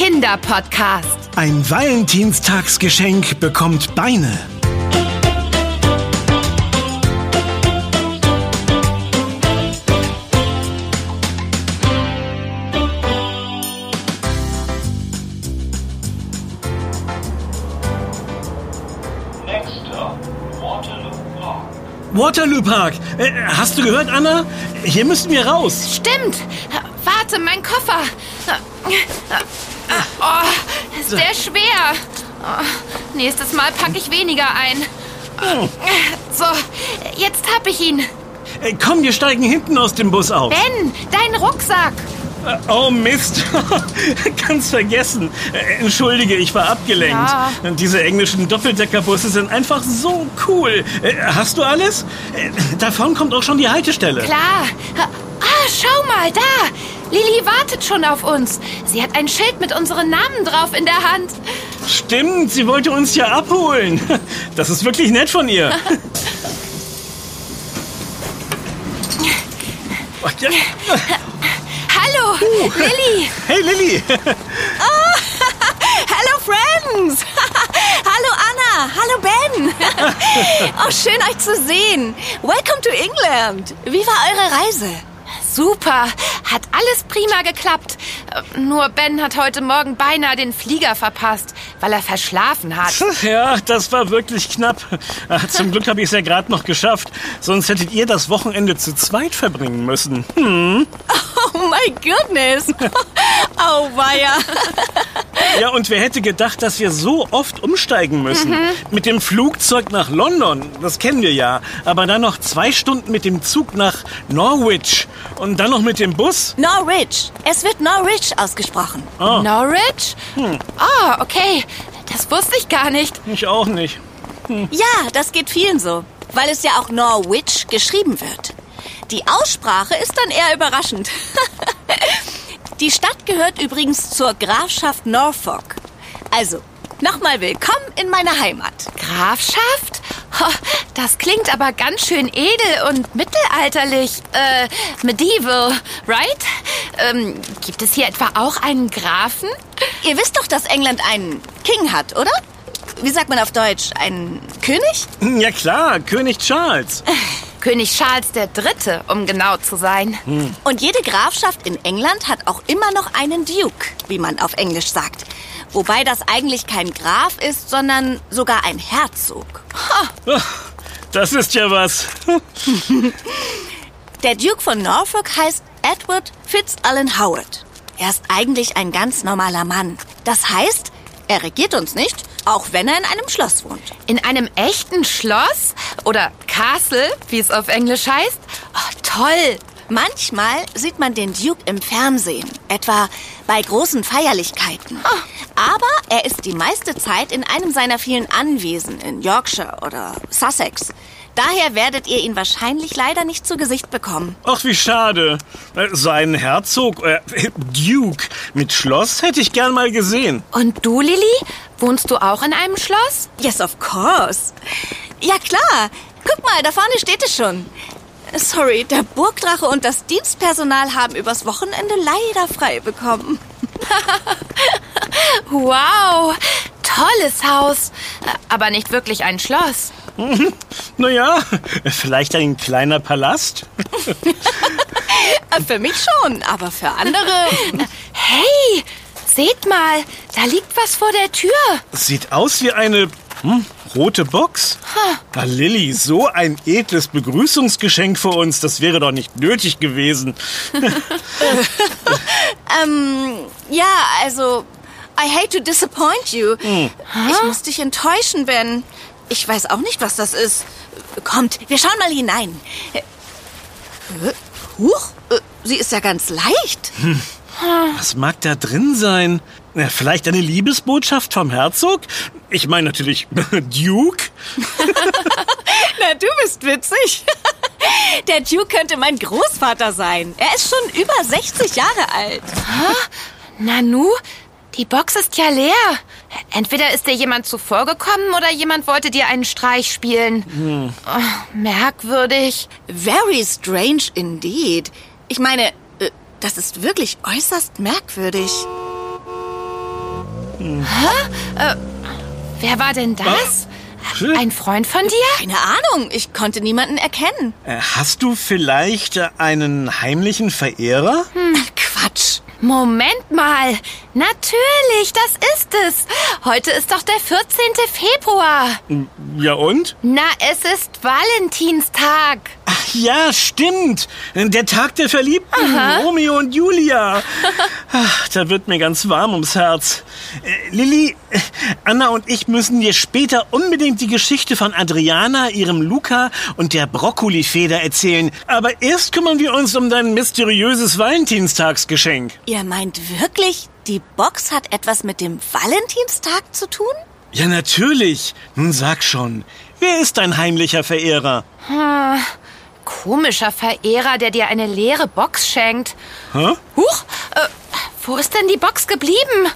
Kinderpodcast. Ein Valentinstagsgeschenk bekommt Beine. Next stop, Waterloo Park. Waterloo Park. Äh, hast du gehört, Anna? Hier müssen wir raus. Stimmt. Warte, mein Koffer. Oh, ist der schwer. Oh, nächstes Mal packe ich weniger ein. So, jetzt hab ich ihn. Äh, komm, wir steigen hinten aus dem Bus auf. Ben, dein Rucksack. Äh, Oh Mist, ganz vergessen. Äh, Entschuldige, ich war abgelenkt. Ja. Diese englischen Doppeldeckerbusse sind einfach so cool. Hast du alles? Da vorne kommt auch schon die Haltestelle. Klar. Schau mal, da. Lilly wartet schon auf uns. Sie hat ein Schild mit unseren Namen drauf in der Hand. Stimmt, sie wollte uns ja abholen. Das ist wirklich nett von ihr. Oh, ja. Hallo, Lilly. Hey Lilly, Hallo Friends! Hallo Anna! Hallo Ben! oh, schön euch zu sehen. Welcome to England. Wie war eure Reise? Super, hat alles prima geklappt. Äh, Nur Ben hat heute Morgen beinahe den Flieger verpasst, weil er verschlafen hat. ja, das war wirklich knapp. Ah, Zum Glück habe ich es ja gerade noch geschafft. Sonst hättet ihr das Wochenende zu zweit verbringen müssen. Hm. Oh my goodness! oh weia! Ja, und wer hätte gedacht, dass wir so oft umsteigen müssen? Mit dem Flugzeug nach London, das kennen wir ja. Aber dann noch zwei Stunden mit dem Zug nach Norwich. Und dann noch mit dem Bus? Norwich. Es wird Norwich ausgesprochen. Norwich? Ah, okay. Das wusste ich gar nicht. Ich auch nicht. Ja, das geht vielen so. Weil es ja auch Norwich geschrieben wird. Die Aussprache ist dann eher überraschend. Die Stadt gehört übrigens zur Grafschaft Norfolk. Also, nochmal willkommen in meiner Heimat. Grafschaft? Ho, Das klingt aber ganz schön edel und mittelalterlich. Äh, medieval, right? Ähm, gibt es hier etwa auch einen Grafen? Ihr wisst doch, dass England einen King hat, oder? Wie sagt man auf Deutsch? Einen König? Ja klar, König Charles. König Charles der Dritte, um genau zu sein. Und jede Grafschaft in England hat auch immer noch einen Duke, wie man auf Englisch sagt. Wobei das eigentlich kein Graf ist, sondern sogar ein Herzog. Das ist ja was. Der Duke von Norfolk heißt Edward Fitzalan Howard. Er ist eigentlich ein ganz normaler Mann. Das heißt, er regiert uns nicht, auch wenn er in einem Schloss wohnt. In einem echten Schloss? Oder Castle, wie es auf Englisch heißt? Oh, toll. Manchmal sieht man den Duke im Fernsehen, etwa bei großen Feierlichkeiten. Aber er ist die meiste Zeit in einem seiner vielen Anwesen in Yorkshire oder Sussex. Daher werdet ihr ihn wahrscheinlich leider nicht zu Gesicht bekommen. Ach, wie schade. Äh, So einen Herzog, äh, Duke mit Schloss hätte ich gern mal gesehen. Und du, Lilly? Wohnst du auch in einem Schloss? Yes, of course. Ja, klar. Guck mal, da vorne steht es schon. Sorry, der Burgdrache und das Dienstpersonal haben übers Wochenende leider frei bekommen. Wow, tolles Haus. Aber nicht wirklich ein Schloss. Naja, vielleicht ein kleiner Palast? Für mich schon, aber für andere. Hey, seht mal, da liegt was vor der Tür. Sieht aus wie eine hm, rote Box. Ah, Lilly, so ein edles Begrüßungsgeschenk für uns, das wäre doch nicht nötig gewesen. Ähm, ja, also, I hate to disappoint you. Ich muss dich enttäuschen, Ben. Ich weiß auch nicht, was das ist. Kommt, wir schauen mal hinein. Äh, Huch, äh, sie ist ja ganz leicht. Was mag da drin sein? Vielleicht eine Liebesbotschaft vom Herzog? Ich meine natürlich Duke. Na, du bist witzig. Der Duke könnte mein Großvater sein. Er ist schon über 60 Jahre alt. Nanu, die Box ist ja leer. Entweder ist dir jemand zuvorgekommen oder jemand wollte dir einen Streich spielen. Oh, merkwürdig. Very strange indeed. Ich meine, äh, das ist wirklich äußerst merkwürdig. Wer war denn das? Hm? Ein Freund von dir? Keine Ahnung, ich konnte niemanden erkennen. Äh, Hast du vielleicht äh, einen heimlichen Verehrer? Ach, Quatsch. Moment mal. Natürlich, das ist es. Heute ist doch der 14. Februar. Ja und? Na, es ist Valentinstag. Ach ja, stimmt. Der Tag der Verliebten. Romeo und Julia. Ach, da wird mir ganz warm ums Herz. Äh, Lilly, Anna und ich müssen dir später unbedingt die Geschichte von Adriana, ihrem Luca und der Brokkolifeder erzählen. Aber erst kümmern wir uns um dein mysteriöses Valentinstagsgeschenk. Ihr meint wirklich, die Box hat etwas mit dem Valentinstag zu tun? Ja, natürlich. Nun sag schon. Wer ist dein heimlicher Verehrer? Komischer Verehrer, der dir eine leere Box schenkt. Hä? Huch, äh, wo ist denn die Box geblieben?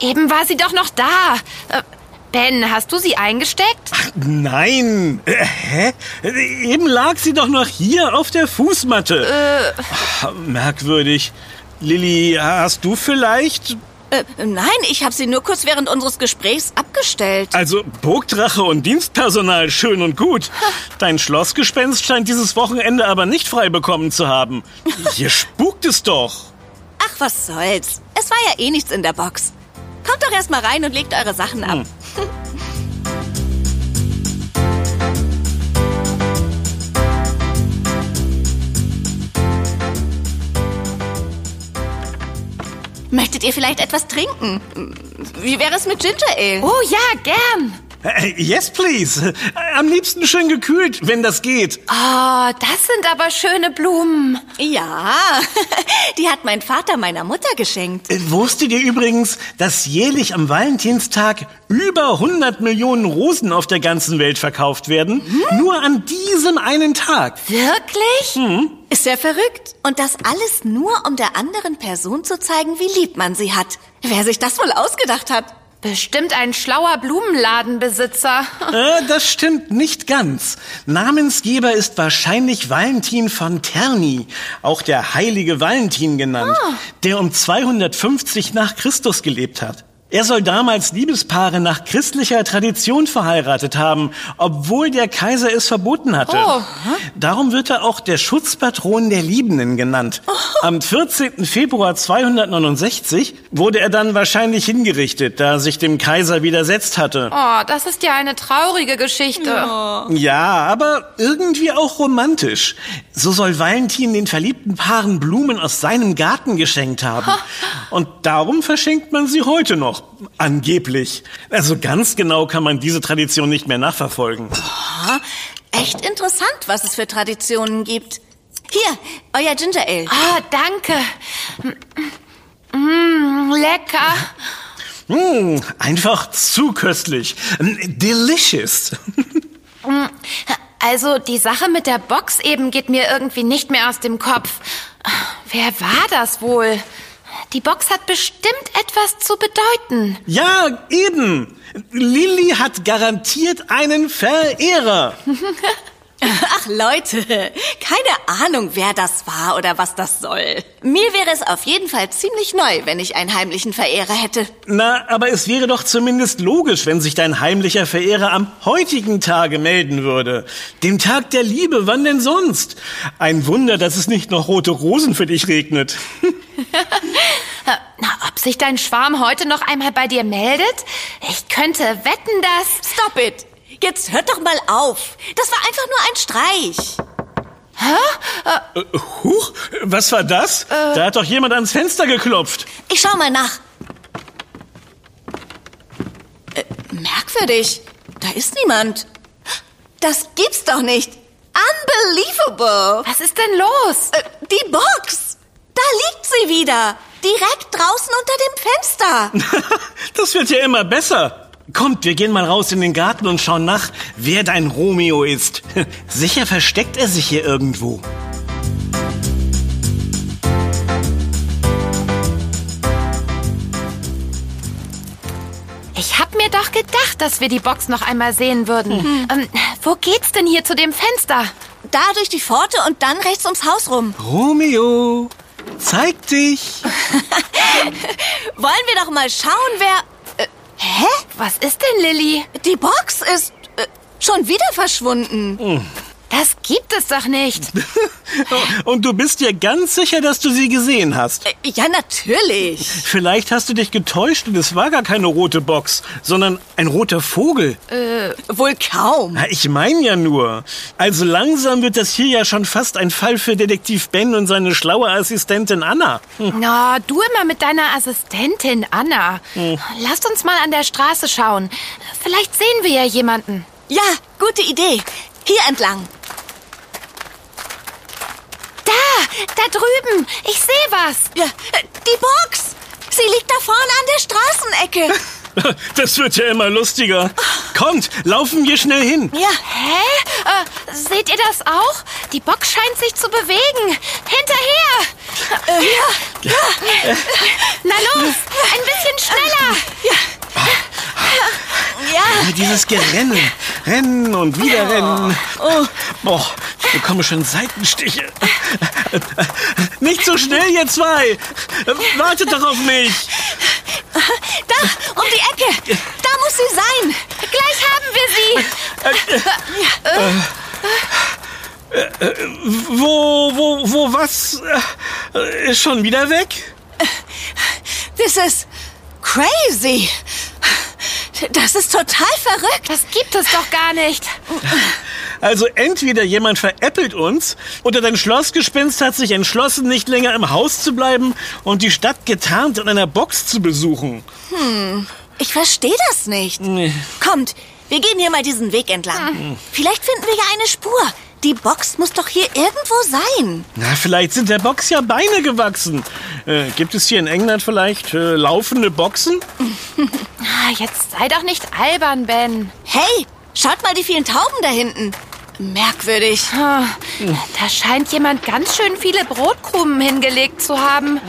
Eben war sie doch noch da. Äh, ben, hast du sie eingesteckt? Nein. Äh, hä? Äh, Eben lag sie doch noch hier auf der Fußmatte. Ach, merkwürdig. Lilly, hast du vielleicht... Äh, nein, ich habe sie nur kurz während unseres Gesprächs abgestellt. Also Burgdrache und Dienstpersonal, schön und gut. Dein Schlossgespenst scheint dieses Wochenende aber nicht frei bekommen zu haben. Hier spukt es doch. Ach, was soll's. Es war ja eh nichts in der Box. Kommt doch erst mal rein und legt eure Sachen ab. Möchtet ihr vielleicht etwas trinken? Wie wäre es mit Ginger Ale? Oh ja, gern. Äh, Yes, please. Am liebsten schön gekühlt, wenn das geht. Oh, das sind aber schöne Blumen. Ja, die hat mein Vater meiner Mutter geschenkt. Äh, Wusstet ihr übrigens, dass jährlich am Valentinstag über 100 Millionen Rosen auf der ganzen Welt verkauft werden? Nur an diesem einen Tag. Wirklich? Ist ja verrückt. Und das alles nur, um der anderen Person zu zeigen, wie lieb man sie hat. Wer sich das wohl ausgedacht hat? Bestimmt ein schlauer Blumenladenbesitzer. Äh, das stimmt nicht ganz. Namensgeber ist wahrscheinlich Valentin von Terni, auch der heilige Valentin genannt, der um 250 nach Christus gelebt hat. Er soll damals Liebespaare nach christlicher Tradition verheiratet haben, obwohl der Kaiser es verboten hatte. Oh. Darum wird er auch der Schutzpatron der Liebenden genannt. Am 14. Februar 269 wurde er dann wahrscheinlich hingerichtet, da er sich dem Kaiser widersetzt hatte. Oh, das ist ja eine traurige Geschichte. Ja, aber irgendwie auch romantisch. So soll Valentin den verliebten Paaren Blumen aus seinem Garten geschenkt haben. Und darum verschenkt man sie heute noch. Angeblich. Also ganz genau kann man diese Tradition nicht mehr nachverfolgen. Aha, echt interessant, was es für Traditionen gibt. Hier, euer Ginger Ale. Ah, danke. Mm, lecker. Hm, einfach zu köstlich. Delicious. Also die Sache mit der Box eben geht mir irgendwie nicht mehr aus dem Kopf. Wer war das wohl? Die Box hat bestimmt etwas zu bedeuten. Ja, eben. Lilly hat garantiert einen Verehrer. Ach Leute, keine Ahnung, wer das war oder was das soll. Mir wäre es auf jeden Fall ziemlich neu, wenn ich einen heimlichen Verehrer hätte. Na, aber es wäre doch zumindest logisch, wenn sich dein heimlicher Verehrer am heutigen Tage melden würde. Dem Tag der Liebe, wann denn sonst? Ein Wunder, dass es nicht noch rote Rosen für dich regnet. Na, ob sich dein Schwarm heute noch einmal bei dir meldet? Ich könnte wetten, dass... Stop it! Jetzt hört doch mal auf. Das war einfach nur ein Streich. Äh, Huch, was war das? Da hat doch jemand ans Fenster geklopft. Ich schau mal nach. Äh, merkwürdig. Da ist niemand. Das gibt's doch nicht. Unbelievable. Was ist denn los? Äh, die Box. Da liegt sie wieder. Direkt draußen unter dem Fenster. Das wird ja immer besser. Kommt, wir gehen mal raus in den Garten und schauen nach, wer dein Romeo ist. Sicher versteckt er sich hier irgendwo. Ich hab mir doch gedacht, dass wir die Box noch einmal sehen würden. Ähm, wo geht's denn hier zu dem Fenster? Da durch die Pforte und dann rechts ums Haus rum. Romeo, zeig dich. Wollen wir doch mal schauen, wer... Äh, Hä? Was ist denn, Lilly? Die Box ist äh, schon wieder verschwunden. Das gibt es doch nicht. Und du bist dir ganz sicher, dass du sie gesehen hast. Äh, Ja, natürlich. Vielleicht hast du dich getäuscht und es war gar keine rote Box, sondern ein roter Vogel. Wohl kaum. Na, ich meine ja nur. Also langsam wird das hier ja schon fast ein Fall für Detektiv Ben und seine schlaue Assistentin Anna. Na, du immer mit deiner Assistentin Anna. Lasst uns mal an der Straße schauen. Vielleicht sehen wir ja jemanden. Ja, gute Idee. Hier entlang. Da, drüben. Ich sehe was. Ja, äh, die Box. Sie liegt da vorne an der Straßenecke. Das wird ja immer lustiger. Kommt, laufen wir schnell hin. Ja, Hä? Äh, seht ihr das auch? Die Box scheint sich zu bewegen. Hinterher! ja, Na los, ein bisschen schneller. ja. Dieses Gerennen. Rennen und wieder rennen. Boah, ich bekomme schon Seitenstiche. Nicht so schnell, ihr zwei. Wartet doch auf mich. Da, um die Ecke. Da muss sie sein. Gleich haben wir sie. Wo, wo, wo, was? Ist schon wieder weg? This is crazy. Das ist total verrückt. Das gibt es doch gar nicht. Also entweder jemand veräppelt uns oder dein Schlossgespenst hat sich entschlossen, nicht länger im Haus zu bleiben und die Stadt getarnt in einer Box zu besuchen. Ich verstehe das nicht. Kommt, wir gehen hier mal diesen Weg entlang. Vielleicht finden wir ja eine Spur. Die Box muss doch hier irgendwo sein. Na, vielleicht sind der Box ja Beine gewachsen. Äh, gibt es hier in England vielleicht äh, laufende Boxen? Ah, Jetzt sei doch nicht albern, Ben. Hey, schaut mal die vielen Tauben da hinten. Merkwürdig. Ah, Da scheint jemand ganz schön viele Brotkrumen hingelegt zu haben.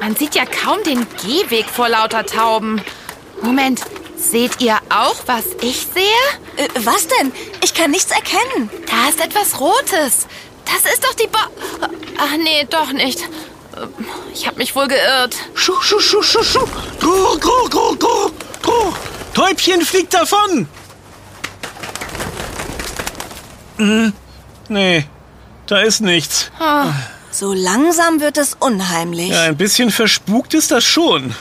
Man sieht ja kaum den Gehweg vor lauter Tauben. Moment, seht ihr auch, was ich sehe? Äh, was denn? Ich kann nichts erkennen. Da ist etwas Rotes. Das ist doch die Bo... Ach nee, doch nicht. Ich habe mich wohl geirrt. Schuh, schuh, schuh, schuh, schuh. Grrr, grrr, grrr, grrr, grrr. Täubchen fliegt davon. Hm, nee, da ist nichts. So langsam wird es unheimlich. Ja, ein bisschen verspukt ist das schon.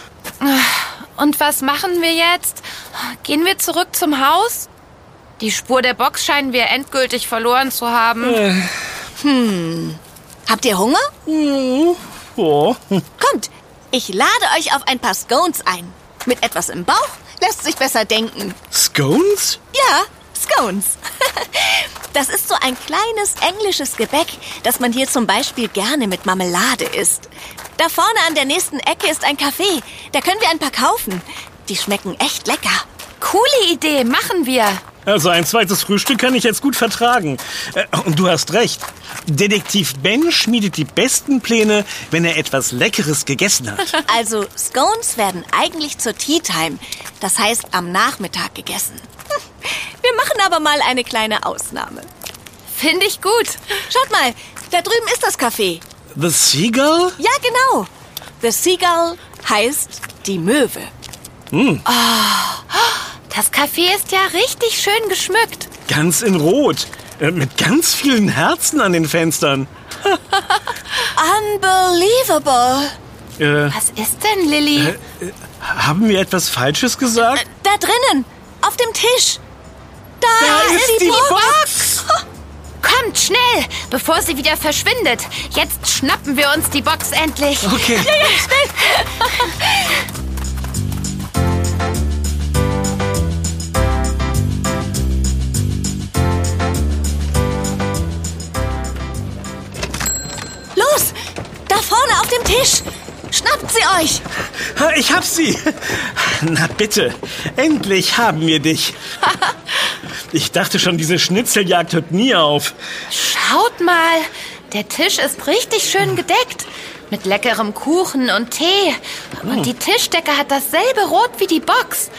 Und was machen wir jetzt? Gehen wir zurück zum Haus? Die Spur der Box scheinen wir endgültig verloren zu haben. Habt ihr Hunger? Oh. Kommt, ich lade euch auf ein paar Scones ein. Mit etwas im Bauch lässt sich besser denken. Scones? Ja, Scones. Das ist so ein kleines englisches Gebäck, das man hier zum Beispiel gerne mit Marmelade isst. Da vorne an der nächsten Ecke ist ein Café. Da können wir ein paar kaufen. Die schmecken echt lecker. Coole Idee, machen wir. Also ein zweites Frühstück kann ich jetzt gut vertragen. Äh, Und du hast recht. Detektiv Ben schmiedet die besten Pläne, wenn er etwas Leckeres gegessen hat. Also, Scones werden eigentlich zur Tea Time, das heißt am Nachmittag gegessen. Hm, Wir machen aber mal eine kleine Ausnahme. Finde ich gut. Schaut mal, da drüben ist das Café. The Seagull? Ja, genau. The Seagull heißt die Möwe. Das Café ist ja richtig schön geschmückt. Ganz in Rot. Äh, Mit ganz vielen Herzen an den Fenstern. Unbelievable. Äh, Was ist denn, Lilly? haben wir etwas Falsches gesagt? Da drinnen, auf dem Tisch. Da, Da ist die Box. Kommt schnell, bevor sie wieder verschwindet. Jetzt schnappen wir uns die Box endlich. Okay. Los, Tisch. Schnappt sie euch. Ich hab sie. Na bitte, endlich haben wir dich. Ich dachte schon, diese Schnitzeljagd hört nie auf. Schaut mal, der Tisch ist richtig schön gedeckt. Mit leckerem Kuchen und Tee. Und die Tischdecke hat dasselbe Rot wie die Box.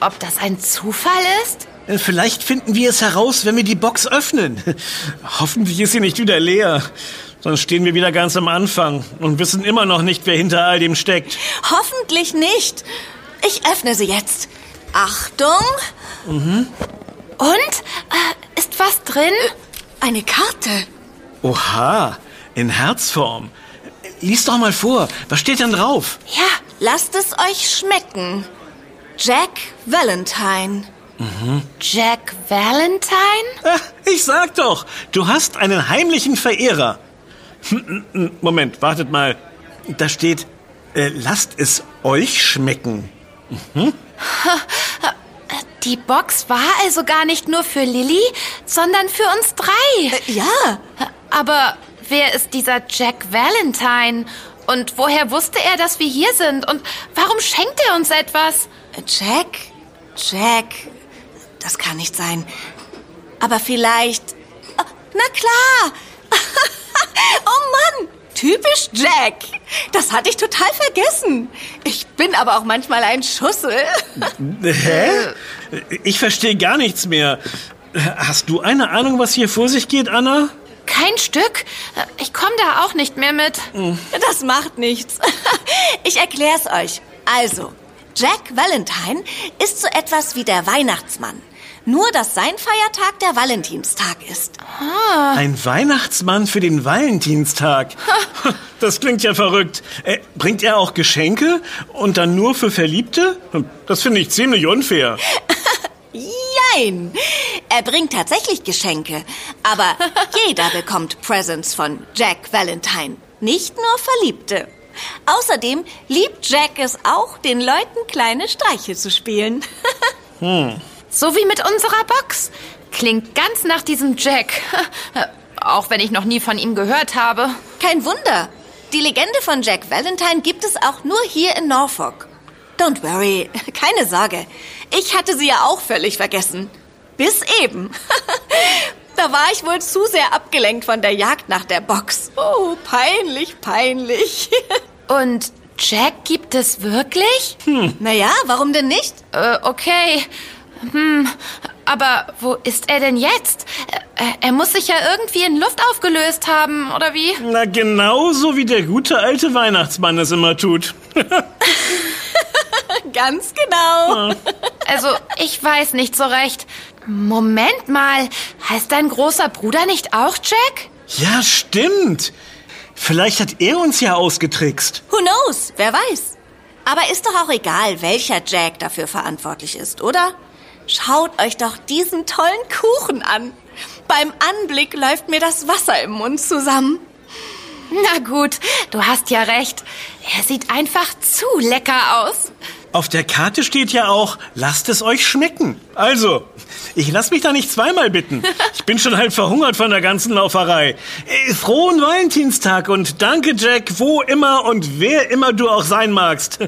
Ob das ein Zufall ist? Äh, Vielleicht finden wir es heraus, wenn wir die Box öffnen. Hoffentlich ist sie nicht wieder leer. Sonst stehen wir wieder ganz am Anfang und wissen immer noch nicht, wer hinter all dem steckt. Hoffentlich nicht. Ich öffne sie jetzt. Achtung, Und? Äh, ist was drin? eine Karte. Oha, in Herzform. Lies doch mal vor. Was steht denn drauf? Ja. Lasst es euch schmecken. Jack Valentine. Jack Valentine? Ich sag doch, du hast einen heimlichen Verehrer. Moment, wartet mal. Da steht, äh, lasst es euch schmecken. Die Box war also gar nicht nur für Lilly, sondern für uns drei. Ja, Aber wer ist dieser Jack Valentine? Und woher wusste er, dass wir hier sind? Und warum schenkt er uns etwas? Jack? Jack? Das kann nicht sein. Aber vielleicht. Ah, Na klar! oh Mann! Typisch Jack! Das hatte ich total vergessen. Ich bin aber auch manchmal ein Schussel. Hä? Ich verstehe gar nichts mehr. Hast du eine Ahnung, was hier vor sich geht, Anna? Kein Stück. Ich komme da auch nicht mehr mit. Das macht nichts. Ich erklär's euch. Also, Jack Valentine ist so etwas wie der Weihnachtsmann. Nur, dass sein Feiertag der Valentinstag ist. Ein Weihnachtsmann für den Valentinstag. Das klingt ja verrückt. Äh, bringt er auch Geschenke und dann nur für Verliebte? Das finde ich ziemlich unfair. Jein. Er bringt tatsächlich Geschenke. Aber jeder bekommt Presents von Jack Valentine. Nicht nur Verliebte. Außerdem liebt Jack es auch, den Leuten kleine Streiche zu spielen. So wie mit unserer Box. Klingt ganz nach diesem Jack. Auch wenn ich noch nie von ihm gehört habe. Kein Wunder. Die Legende von Jack Valentine gibt es auch nur hier in Norfolk. Don't worry, keine Sorge. Ich hatte sie ja auch völlig vergessen. Bis eben. da war ich wohl zu sehr abgelenkt von der Jagd nach der Box. Oh, peinlich, peinlich. Und Jack gibt es wirklich? naja, warum denn nicht? Äh, okay. Hm, aber wo ist er denn jetzt? Er muss sich ja irgendwie in Luft aufgelöst haben, oder wie? Na, genauso wie der gute alte Weihnachtsmann es immer tut. Ganz genau. Also, ich weiß nicht so recht. Moment mal, heißt dein großer Bruder nicht auch Jack? Ja, stimmt. Vielleicht hat er uns ja ausgetrickst. Who knows? Wer weiß. Aber ist doch auch egal, welcher Jack dafür verantwortlich ist, oder? Schaut euch doch diesen tollen Kuchen an. Beim Anblick läuft mir das Wasser im Mund zusammen. Na gut, du hast ja recht. Er sieht einfach zu lecker aus. Auf der Karte steht ja auch, lasst es euch schmecken. Also, ich lass mich da nicht zweimal bitten. Ich bin schon halb verhungert von der ganzen Lauferei. Äh, Frohen Valentinstag und danke, Jack, wo immer und wer immer du auch sein magst.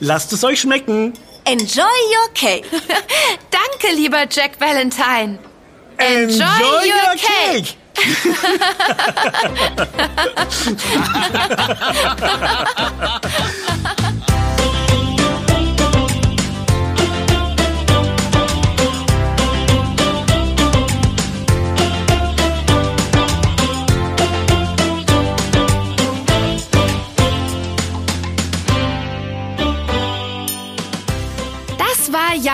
Lasst es euch schmecken. Enjoy your cake. Danke, lieber Jack Valentine. Enjoy, your, cake. Das